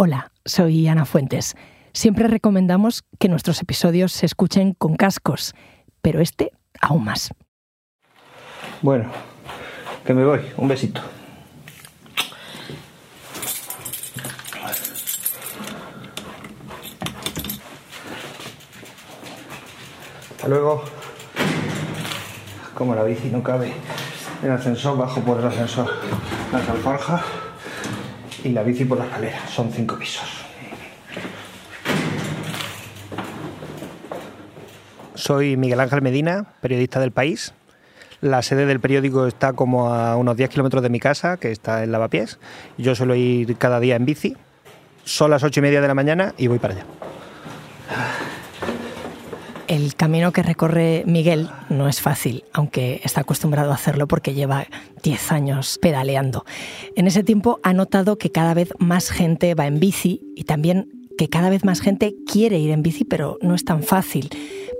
Hola, soy Ana Fuentes. Siempre recomendamos que nuestros episodios se escuchen con cascos, pero este aún más. Bueno, que me voy. Un besito. Hasta luego. Como la bici no cabe el ascensor, bajo por el ascensor las alforjas y la bici por la escalera. Son cinco pisos. Soy Miguel Ángel Medina, periodista del país. La sede del periódico está como a unos 10 kilómetros de mi casa, que está en Lavapiés. Yo suelo ir cada día en bici. Son las ocho y media de la mañana y voy para allá. El camino que recorre Miguel no es fácil, aunque está acostumbrado a hacerlo porque lleva 10 años pedaleando. En ese tiempo ha notado que cada vez más gente va en bici y también que cada vez más gente quiere ir en bici, pero no es tan fácil.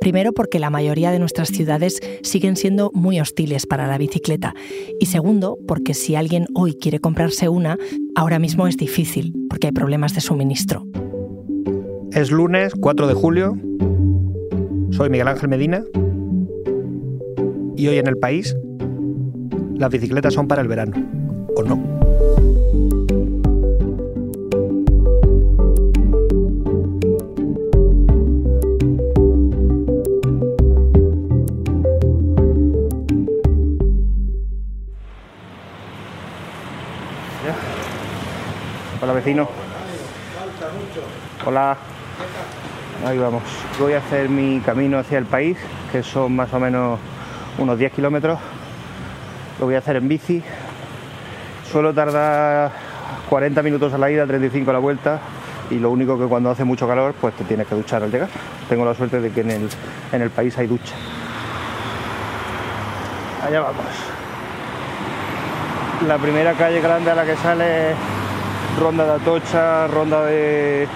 Primero porque la mayoría de nuestras ciudades siguen siendo muy hostiles para la bicicleta. Y segundo porque si alguien hoy quiere comprarse una, ahora mismo es difícil porque hay problemas de suministro. Es lunes 4 de julio soy Miguel Ángel Medina y hoy en el país las bicicletas son para el verano, ¿o no? Hola vecino. Hola. Ahí vamos. Voy a hacer mi camino hacia el país, que son más o menos unos 10 kilómetros. Lo voy a hacer en bici. Suelo tardar 40 minutos a la ida, 35 a la vuelta. Y lo único que cuando hace mucho calor, pues te tienes que duchar al llegar. Tengo la suerte de que en el, en el país hay ducha. Allá vamos. La primera calle grande a la que sale Ronda de Atocha, Ronda de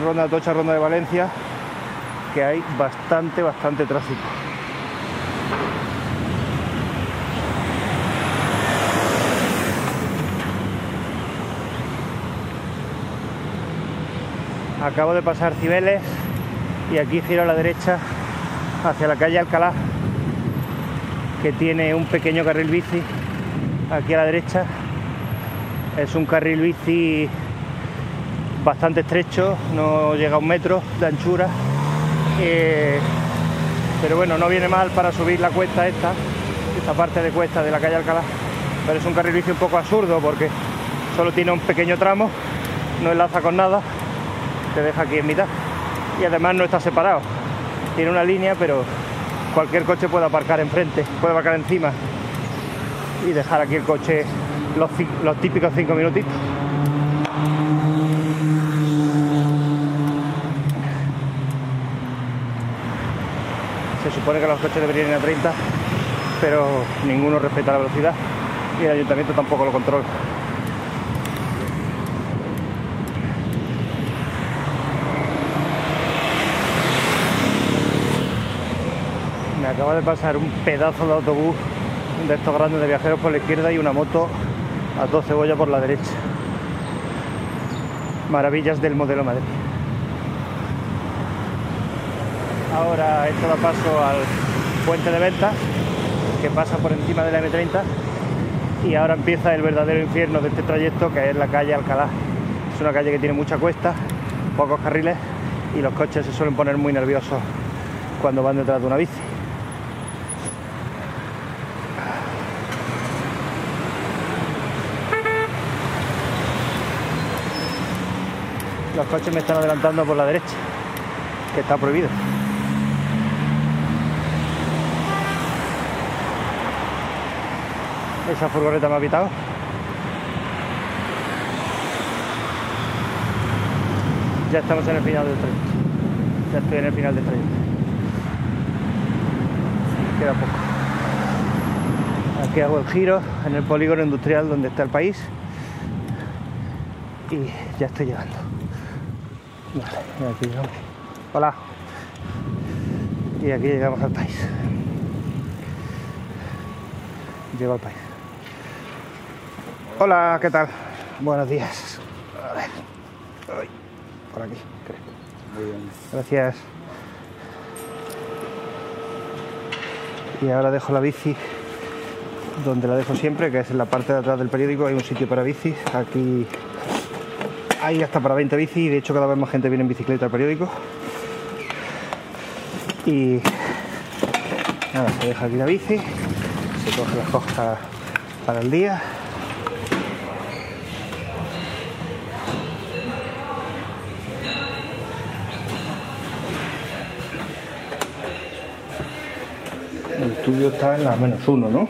Ronda de Atocha, Ronda de Valencia, que hay bastante, bastante tráfico. Acabo de pasar Cibeles y aquí giro a la derecha hacia la calle Alcalá, que tiene un pequeño carril bici aquí a la derecha. Es un carril bici bastante estrecho, no llega a un metro de anchura, eh, pero bueno, no viene mal para subir la cuesta esta, esta parte de cuesta de la calle Alcalá, pero es un carril bici un poco absurdo porque solo tiene un pequeño tramo, no enlaza con nada, te deja aquí en mitad. Y además no está separado, tiene una línea pero cualquier coche puede aparcar enfrente, puede aparcar encima y dejar aquí el coche los, los típicos cinco minutitos. Supone que los coches deberían ir a 30, pero ninguno respeta la velocidad y el ayuntamiento tampoco lo controla. Me acaba de pasar un pedazo de autobús de estos grandes de viajeros por la izquierda y una moto a 12 cebollas por la derecha. Maravillas del modelo Madrid. Ahora esto da paso al puente de ventas que pasa por encima de la M30 y ahora empieza el verdadero infierno de este trayecto que es la calle Alcalá. Es una calle que tiene mucha cuesta, pocos carriles y los coches se suelen poner muy nerviosos cuando van detrás de una bici. Los coches me están adelantando por la derecha, que está prohibido. Esa furgoneta me ha pitado. Ya estamos en el final del trayecto. Ya estoy en el final del trayecto. Queda poco. Aquí hago el giro en el polígono industrial donde está el país. Y ya estoy llegando. Vale, aquí llegamos. Hola. Y aquí llegamos al país. Llego al país. Hola, ¿qué tal? Buenos días. A ver. Ay, por aquí, creo. Muy bien. Gracias. Y ahora dejo la bici donde la dejo siempre, que es en la parte de atrás del periódico. Hay un sitio para bicis. Aquí hay hasta para 20 bicis y de hecho cada vez más gente viene en bicicleta al periódico. Y nada, se deja aquí la bici, se coge las cosas para el día. El estudio está en la menos uno, ¿no?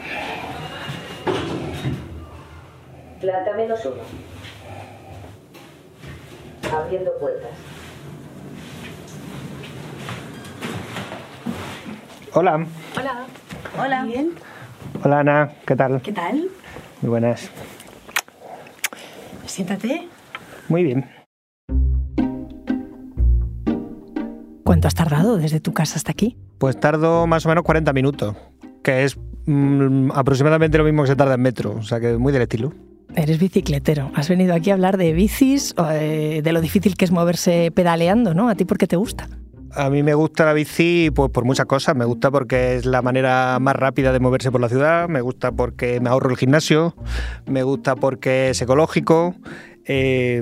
Planta menos uno. Abriendo puertas. Hola. Hola. Hola. Bien. Hola Ana, ¿qué tal? ¿Qué tal? Muy buenas. Siéntate. Muy bien. ¿Cuánto has tardado desde tu casa hasta aquí? Pues tardo más o menos 40 minutos, que es mm, aproximadamente lo mismo que se tarda en metro, o sea que muy del estilo. Eres bicicletero. Has venido aquí a hablar de bicis, eh, de lo difícil que es moverse pedaleando, ¿no? ¿A ti por qué te gusta? A mí me gusta la bici pues, por muchas cosas. Me gusta porque es la manera más rápida de moverse por la ciudad, me gusta porque me ahorro el gimnasio, me gusta porque es ecológico. Eh,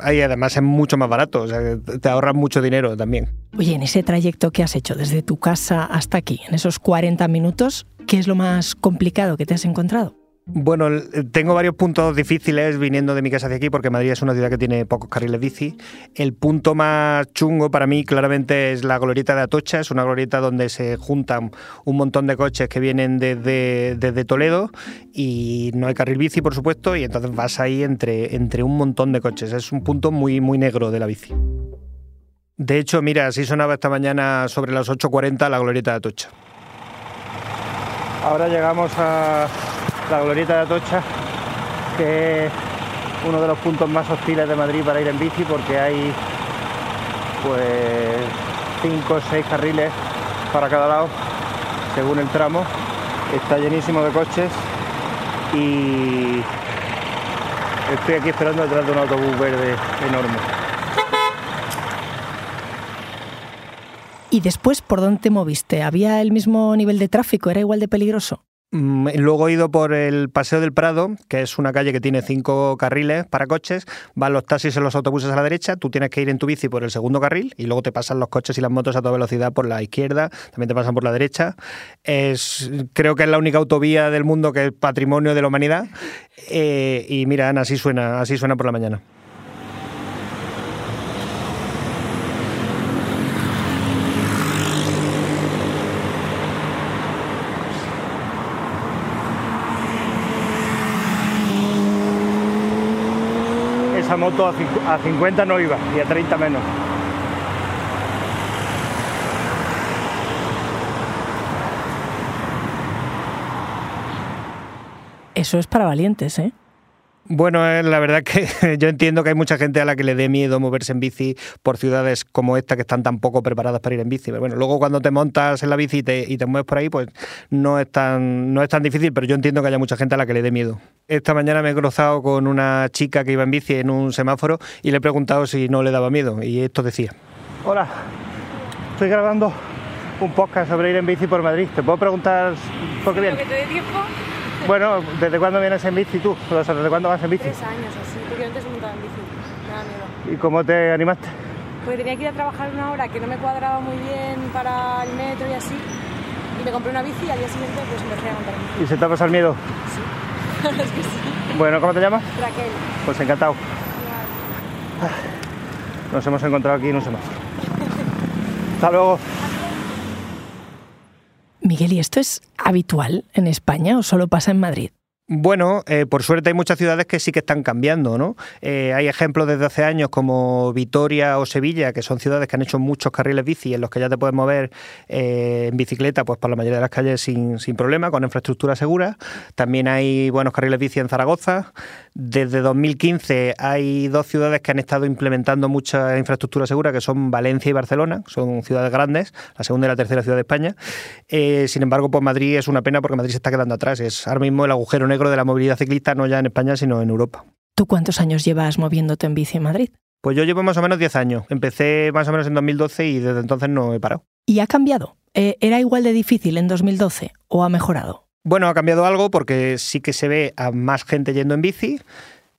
además es mucho más barato, o sea, te ahorras mucho dinero también. Oye, en ese trayecto que has hecho desde tu casa hasta aquí, en esos 40 minutos, ¿qué es lo más complicado que te has encontrado? Bueno, tengo varios puntos difíciles viniendo de mi casa hacia aquí porque Madrid es una ciudad que tiene pocos carriles bici. El punto más chungo para mí claramente es la glorieta de Atocha, es una glorieta donde se juntan un montón de coches que vienen desde, desde Toledo y no hay carril bici, por supuesto, y entonces vas ahí entre, entre un montón de coches. Es un punto muy, muy negro de la bici. De hecho, mira, así sonaba esta mañana sobre las 8.40 la glorieta de Atocha. Ahora llegamos a la glorieta de Atocha, que es uno de los puntos más hostiles de Madrid para ir en bici porque hay pues cinco o seis carriles para cada lado según el tramo. Está llenísimo de coches y estoy aquí esperando detrás de un autobús verde enorme. ¿Y después por dónde te moviste? ¿Había el mismo nivel de tráfico? ¿Era igual de peligroso? Mm, luego he ido por el Paseo del Prado, que es una calle que tiene cinco carriles para coches. Van los taxis y los autobuses a la derecha. Tú tienes que ir en tu bici por el segundo carril y luego te pasan los coches y las motos a toda velocidad por la izquierda. También te pasan por la derecha. Creo que es la única autovía del mundo que es patrimonio de la humanidad. Eh, y mira, Ana, así suena, así suena por la mañana. esa a 50 no iba y a 30 menos. Eso es para valientes, ¿eh? Bueno, eh, la verdad que yo entiendo que hay mucha gente a la que le dé miedo moverse en bici por ciudades como esta que están tan poco preparadas para ir en bici. Pero bueno, luego cuando te montas en la bici y te, y te, mueves por ahí, pues no es, tan, no es tan difícil, pero yo entiendo que haya mucha gente a la que le dé miedo. Esta mañana me he cruzado con una chica que iba en bici en un semáforo y le he preguntado si no le daba miedo y esto decía. Hola, estoy grabando un podcast sobre ir en bici por Madrid. ¿Te puedo preguntar por qué vienes? ¿Que te dé tiempo? Bueno, ¿desde cuándo vienes en bici tú? O sea, ¿desde cuándo vas en bici? Tres años así, porque antes montaba en bici, me da miedo. ¿Y cómo te animaste? Porque tenía que ir a trabajar una hora que no me cuadraba muy bien para el metro y así. Y me compré una bici y al día siguiente pues empecé a montar en bici. ¿Y se te ha pasado el miedo? Sí, es que sí. Bueno, ¿cómo te llamas? Raquel. Pues encantado. Nos hemos encontrado aquí en un semáforo. Hasta luego. Miguel, ¿y esto es habitual en España o solo pasa en Madrid? Bueno, eh, por suerte hay muchas ciudades que sí que están cambiando, ¿no? Eh, hay ejemplos desde hace años como Vitoria o Sevilla, que son ciudades que han hecho muchos carriles bici en los que ya te puedes mover eh, en bicicleta pues por la mayoría de las calles sin, sin problema, con infraestructura segura. También hay buenos carriles bici en Zaragoza. Desde 2015 hay dos ciudades que han estado implementando mucha infraestructura segura, que son Valencia y Barcelona, son ciudades grandes, la segunda y la tercera ciudad de España. sin embargo, pues Madrid es una pena porque Madrid se está quedando atrás. Es ahora mismo el agujero negro de la movilidad ciclista, no ya en España, sino en Europa. ¿Tú cuántos años llevas moviéndote en bici en Madrid? Pues yo llevo más o menos 10 años. Empecé más o menos en 2012 y desde entonces no he parado. ¿Y ha cambiado? Eh, ¿Era igual de difícil en 2012 o ha mejorado? Bueno, ha cambiado algo porque sí que se ve a más gente yendo en bici.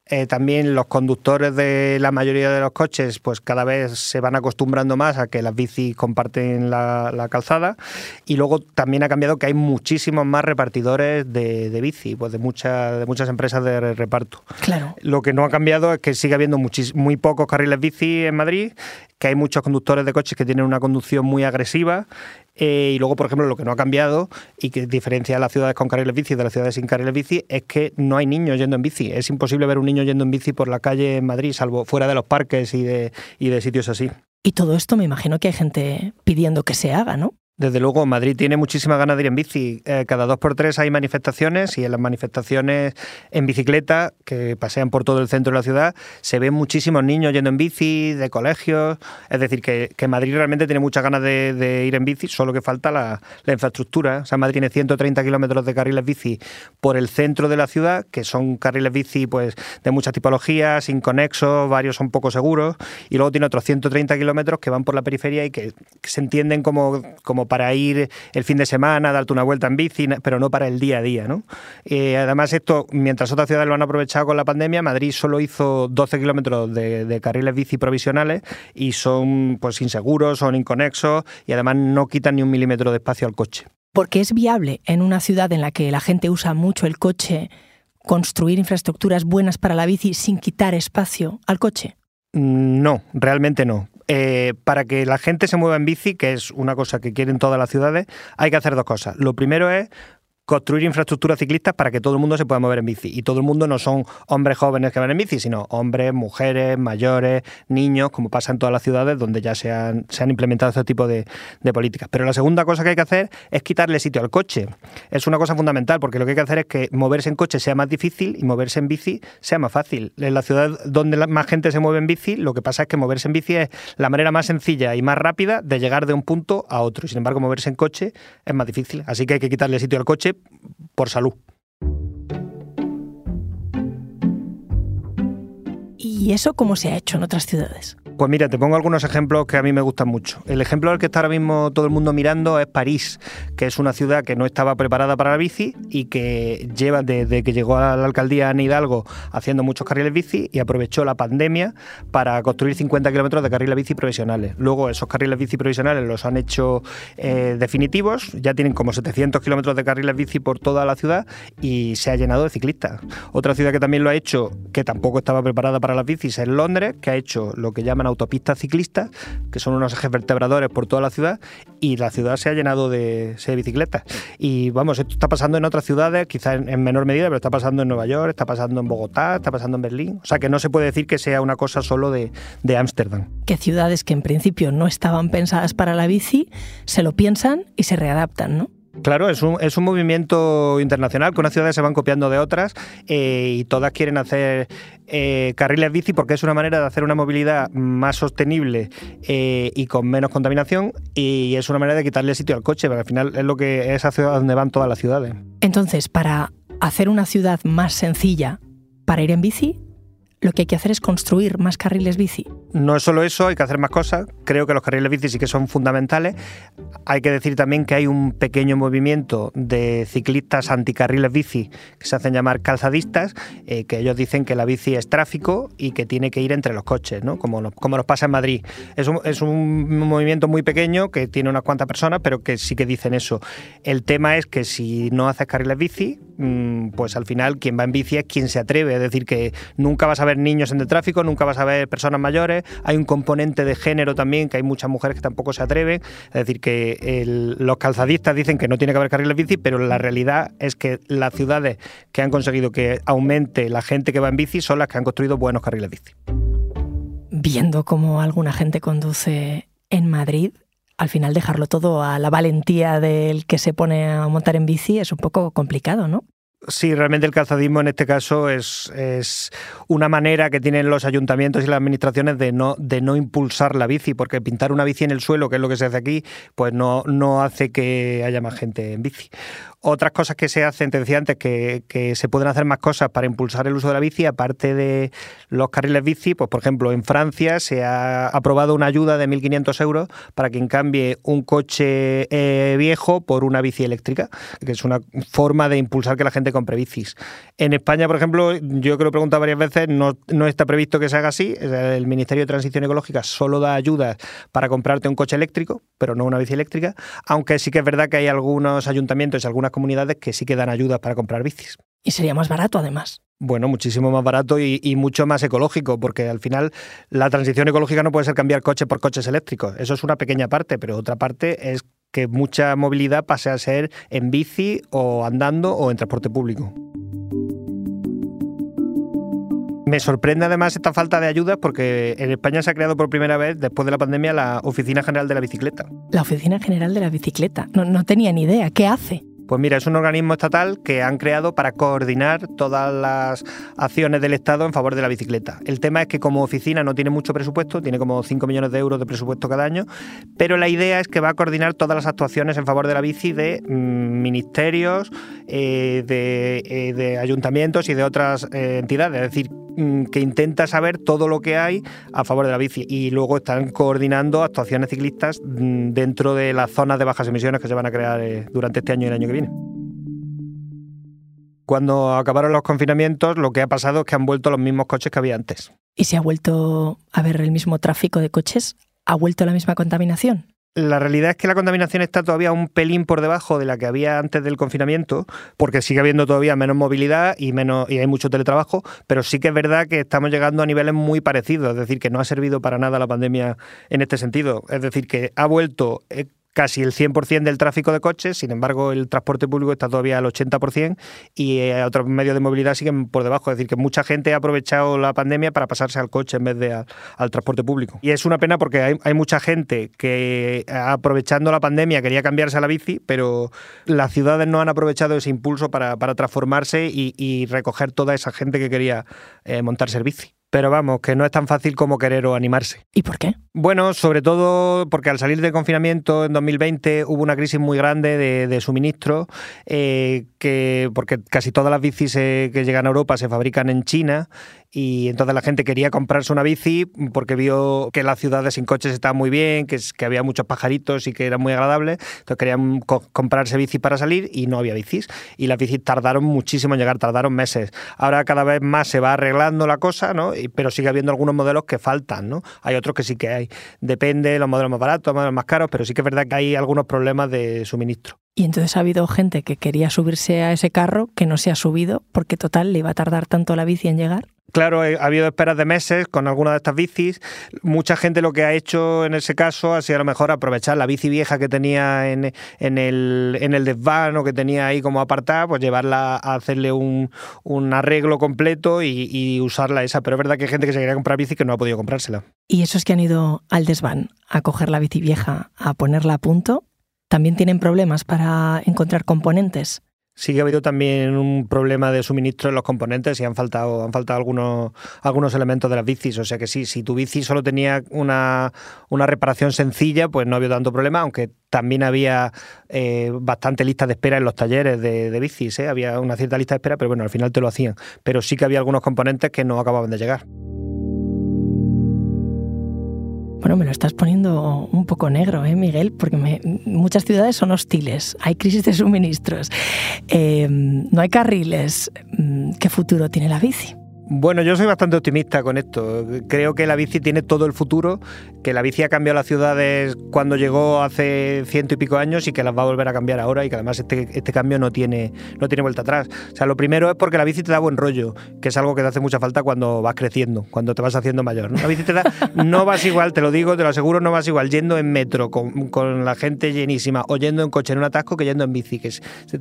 Eh, también los conductores de la mayoría de los coches, pues cada vez se van acostumbrando más a que las bicis comparten la, calzada. Y luego también ha cambiado que hay muchísimos más repartidores de, bici, pues de, muchas de muchas empresas de reparto. Claro. Lo que no ha cambiado es que sigue habiendo muy pocos carriles bici en Madrid, que hay muchos conductores de coches que tienen una conducción muy agresiva eh, y luego, por ejemplo, lo que no ha cambiado y que diferencia las ciudades con carriles bici de las ciudades sin carriles bici es que no hay niños yendo en bici. Es imposible ver un niño yendo en bici por la calle en Madrid, salvo fuera de los parques y de, y de sitios así. Y todo esto me imagino que hay gente pidiendo que se haga, ¿no? Desde luego, Madrid tiene muchísimas ganas de ir en bici. Eh, cada dos por tres hay manifestaciones y en las manifestaciones en bicicleta, que pasean por todo el centro de la ciudad, se ven muchísimos niños yendo en bici, de colegios. Es decir, que, Madrid realmente tiene muchas ganas de, ir en bici, solo que falta la, infraestructura. O sea, Madrid tiene 130 kilómetros de carriles bici por el centro de la ciudad, que son carriles bici pues, de muchas tipologías, inconexos, varios son poco seguros. Y luego tiene otros 130 kilómetros que van por la periferia y que, se entienden como, como para ir el fin de semana, darte una vuelta en bici, pero no para el día a día. ¿no? Eh, además, esto, mientras otras ciudades lo han aprovechado con la pandemia, Madrid solo hizo 12 kilómetros de, carriles bici provisionales y son pues inseguros, son inconexos y además no quitan ni un milímetro de espacio al coche. Porque es viable en una ciudad en la que la gente usa mucho el coche construir infraestructuras buenas para la bici sin quitar espacio al coche? No, realmente no. Eh, para que la gente se mueva en bici, que es una cosa que quieren todas las ciudades, hay que hacer dos cosas. Lo primero es construir infraestructuras ciclistas para que todo el mundo se pueda mover en bici. Y todo el mundo no son hombres jóvenes que van en bici, sino hombres, mujeres, mayores, niños, como pasa en todas las ciudades donde ya se han, implementado este tipo de, políticas. Pero la segunda cosa que hay que hacer es quitarle sitio al coche. Es una cosa fundamental, porque lo que hay que hacer es que moverse en coche sea más difícil y moverse en bici sea más fácil. En la ciudad donde más gente se mueve en bici, lo que pasa es que moverse en bici es la manera más sencilla y más rápida de llegar de un punto a otro. Sin embargo, moverse en coche es más difícil. Así que hay que quitarle sitio al coche por salud. ¿Y eso cómo se ha hecho en otras ciudades? Pues mira, te pongo algunos ejemplos que a mí me gustan mucho. El ejemplo al que está ahora mismo todo el mundo mirando es París, que es una ciudad que no estaba preparada para la bici y que lleva desde que llegó a la alcaldía Ana Hidalgo haciendo muchos carriles bici y aprovechó la pandemia para construir 50 kilómetros de carriles bici provisionales. Luego esos carriles bici provisionales los han hecho eh, definitivos, ya tienen como 700 kilómetros de carriles bici por toda la ciudad y se ha llenado de ciclistas. Otra ciudad que también lo ha hecho, que tampoco estaba preparada para las bicis, es Londres, que ha hecho lo que llaman autopistas ciclistas, que son unos ejes vertebradores por toda la ciudad, y la ciudad se ha llenado de, bicicletas. Y vamos, esto está pasando en otras ciudades, quizás en, menor medida, pero está pasando en Nueva York, está pasando en Bogotá, está pasando en Berlín. O sea que no se puede decir que sea una cosa solo de Ámsterdam. que ciudades que en principio no estaban pensadas para la bici se lo piensan y se readaptan, ¿no? Claro, es un, es un movimiento internacional que unas ciudades se van copiando de otras eh, y todas quieren hacer eh, carriles bici porque es una manera de hacer una movilidad más sostenible eh, y con menos contaminación y es una manera de quitarle sitio al coche, porque al final es lo que es hacia donde van todas las ciudades. Entonces, para hacer una ciudad más sencilla para ir en bici, lo que hay que hacer es construir más carriles bici. No es solo eso, hay que hacer más cosas. Creo que los carriles bici sí que son fundamentales. Hay que decir también que hay un pequeño movimiento de ciclistas anticarriles bici que se hacen llamar calzadistas, eh, que ellos dicen que la bici es tráfico y que tiene que ir entre los coches, ¿no? como, como nos pasa en Madrid. Es un, es un movimiento muy pequeño que tiene unas cuantas personas, pero que sí que dicen eso. El tema es que si no haces carriles bici, pues al final quien va en bici es quien se atreve. Es decir, que nunca vas a ver niños en el tráfico, nunca vas a ver personas mayores. Hay un componente de género también, que hay muchas mujeres que tampoco se atreven. Es decir, que los calzadistas dicen que no tiene que haber carriles bici, pero la realidad es que las ciudades que han conseguido que aumente la gente que va en bici son las que han construido buenos carriles bici. Viendo cómo alguna gente conduce en Madrid, al final dejarlo todo a la valentía del que se pone a montar en bici es un poco complicado, ¿no? Sí, realmente el calzadismo en este caso es, es, una manera que tienen los ayuntamientos y las administraciones de no, de no impulsar la bici, porque pintar una bici en el suelo, que es lo que se hace aquí, pues no, no hace que haya más gente en bici. Otras cosas que se hacen, te decía antes, que, se pueden hacer más cosas para impulsar el uso de la bici, aparte de los carriles bici, pues por ejemplo en Francia se ha aprobado una ayuda de 1.500 euros para quien cambie un coche eh, viejo por una bici eléctrica, que es una forma de impulsar que la gente compre bicis. En España, por ejemplo, yo que lo he preguntado varias veces, no, no está previsto que se haga así. El Ministerio de Transición Ecológica solo da ayudas para comprarte un coche eléctrico, pero no una bici eléctrica, aunque sí que es verdad que hay algunos ayuntamientos y algunas comunidades que sí que dan ayudas para comprar bicis. Y sería más barato además. Bueno, muchísimo más barato y, mucho más ecológico, porque al final la transición ecológica no puede ser cambiar coche por coches eléctricos. Eso es una pequeña parte, pero otra parte es que mucha movilidad pase a ser en bici o andando o en transporte público. Me sorprende además esta falta de ayuda porque en España se ha creado por primera vez, después de la pandemia, la Oficina General de la Bicicleta. La Oficina General de la Bicicleta. No, no tenía ni idea. ¿Qué hace? Pues mira, es un organismo estatal que han creado para coordinar todas las acciones del Estado en favor de la bicicleta. El tema es que como oficina no tiene mucho presupuesto, tiene como 5 millones de euros de presupuesto cada año, pero la idea es que va a coordinar todas las actuaciones en favor de la bici de mm, ministerios, eh, eh, de, ayuntamientos y de otras eh, entidades. Es decir, que intenta saber todo lo que hay a favor de la bici y luego están coordinando actuaciones ciclistas mm, dentro de las zonas de bajas emisiones que se van a crear eh, durante este año y el año que viene. Cuando acabaron los confinamientos, lo que ha pasado es que han vuelto los mismos coches que había antes. ¿Y si ha vuelto a ver el mismo tráfico de coches? ¿Ha vuelto la misma contaminación? La realidad es que la contaminación está todavía un pelín por debajo de la que había antes del confinamiento, porque sigue habiendo todavía menos movilidad y menos y hay mucho teletrabajo, pero sí que es verdad que estamos llegando a niveles muy parecidos, es decir, que no ha servido para nada la pandemia en este sentido, es decir, que ha vuelto eh, casi el 100% del tráfico de coches, sin embargo el transporte público está todavía al 80% y eh, otros medios de movilidad siguen por debajo, es decir, que mucha gente ha aprovechado la pandemia para pasarse al coche en vez de al, transporte público. Y es una pena porque hay, mucha gente que aprovechando la pandemia quería cambiarse a la bici, pero las ciudades no han aprovechado ese impulso para, transformarse y, recoger toda esa gente que quería eh, montarse el bici. Pero vamos, que no es tan fácil como querer o animarse. ¿Y por qué? Bueno, sobre todo porque al salir del confinamiento en 2020 hubo una crisis muy grande de, suministro, eh, que, porque casi todas las bicis eh, que llegan a Europa se fabrican en China y entonces la gente quería comprarse una bici porque vio que las ciudades sin coches estaban muy bien, que, que había muchos pajaritos y que era muy agradable, entonces querían comprarse bici para salir y no había bicis. Y las bicis tardaron muchísimo en llegar, tardaron meses. Ahora cada vez más se va arreglando la cosa, ¿no? pero sigue habiendo algunos modelos que faltan, ¿no? Hay otros que sí que hay. Depende, los modelos más baratos, los modelos más caros, pero sí que es verdad que hay algunos problemas de suministro. Y entonces ha habido gente que quería subirse a ese carro que no se ha subido porque total le iba a tardar tanto la bici en llegar. Claro, ha habido esperas de meses con alguna de estas bicis. Mucha gente lo que ha hecho en ese caso ha sido a lo mejor aprovechar la bici vieja que tenía en, el, en el desván o que tenía ahí como apartada, pues llevarla a hacerle un, arreglo completo y, y, usarla esa. Pero es verdad que hay gente que se quería comprar bici que no ha podido comprársela. ¿Y esos que han ido al desván a coger la bici vieja, a ponerla a punto, también tienen problemas para encontrar componentes? Sí que ha habido también un problema de suministro en los componentes y han faltado, han faltado algunos, algunos elementos de las bicis. O sea que sí, si tu bici solo tenía una, reparación sencilla, pues no había tanto problema, aunque también había eh, bastante lista de espera en los talleres de, de bicis. ¿eh? Había una cierta lista de espera, pero bueno, al final te lo hacían. Pero sí que había algunos componentes que no acababan de llegar. Bueno, me lo estás poniendo un poco negro, ¿eh, Miguel? Porque muchas ciudades son hostiles, hay crisis de suministros, eh, no hay carriles. Mm, ¿Qué futuro tiene la bici? Bueno, yo soy bastante optimista con esto. Creo que la bici tiene todo el futuro, que la bici ha cambiado las ciudades cuando llegó hace ciento y pico años y que las va a volver a cambiar ahora y que además este, este cambio no tiene, no tiene vuelta atrás. O sea, lo primero es porque la bici te da buen rollo, que es algo que te hace mucha falta cuando vas creciendo, cuando te vas haciendo mayor. La bici te da, no vas igual, te lo digo, te lo aseguro, no vas igual yendo en metro con, con la gente llenísima o yendo en coche en un atasco que yendo en bici, que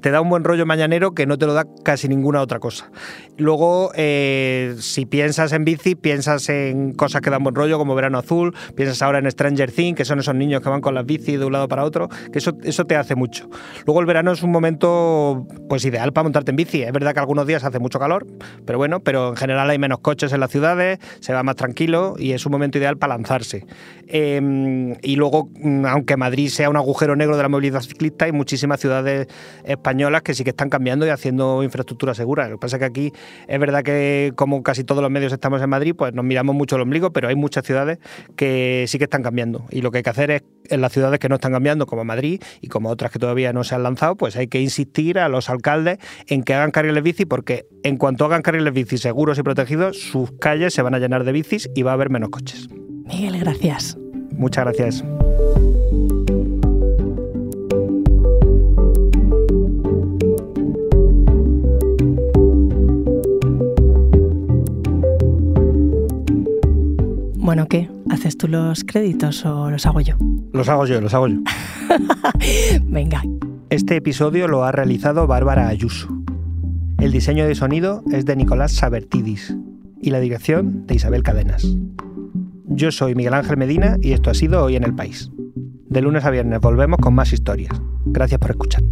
te da un buen rollo mañanero que no te lo da casi ninguna otra cosa. Luego, eh, si piensas en bici, piensas en cosas que dan buen rollo, como Verano Azul, piensas ahora en Stranger Things, que son esos niños que van con las bici de un lado para otro, que eso, eso te hace mucho. Luego el verano es un momento pues ideal para montarte en bici. Es verdad que algunos días hace mucho calor, pero bueno, pero en general hay menos coches en las ciudades, se va más tranquilo y es un momento ideal para lanzarse. Em, y luego, mm, aunque Madrid sea un agujero negro de la movilidad ciclista, hay muchísimas ciudades españolas que sí que están cambiando y haciendo infraestructura segura. Lo que pasa es que aquí es verdad que como casi todos los medios estamos en Madrid, pues nos miramos mucho el ombligo, pero hay muchas ciudades que sí que están cambiando. Y lo que hay que hacer es, en las ciudades que no están cambiando, como Madrid y como otras que todavía no se han lanzado, pues hay que insistir a los alcaldes en que hagan carriles bici, porque en cuanto hagan carriles bici seguros y protegidos, sus calles se van a llenar de bicis y va a haber menos coches. Miguel, gracias. Muchas gracias. Bueno, ¿qué? ¿Haces tú los créditos o los hago yo? Los hago yo, los hago yo. Venga. Este episodio lo ha realizado Bárbara Ayuso. El diseño de sonido es de Nicolás Sabertidis y la dirección de Isabel Cadenas. Yo soy Miguel Ángel Medina y esto ha sido Hoy en el País. De lunes a viernes volvemos con más historias. Gracias por escuchar.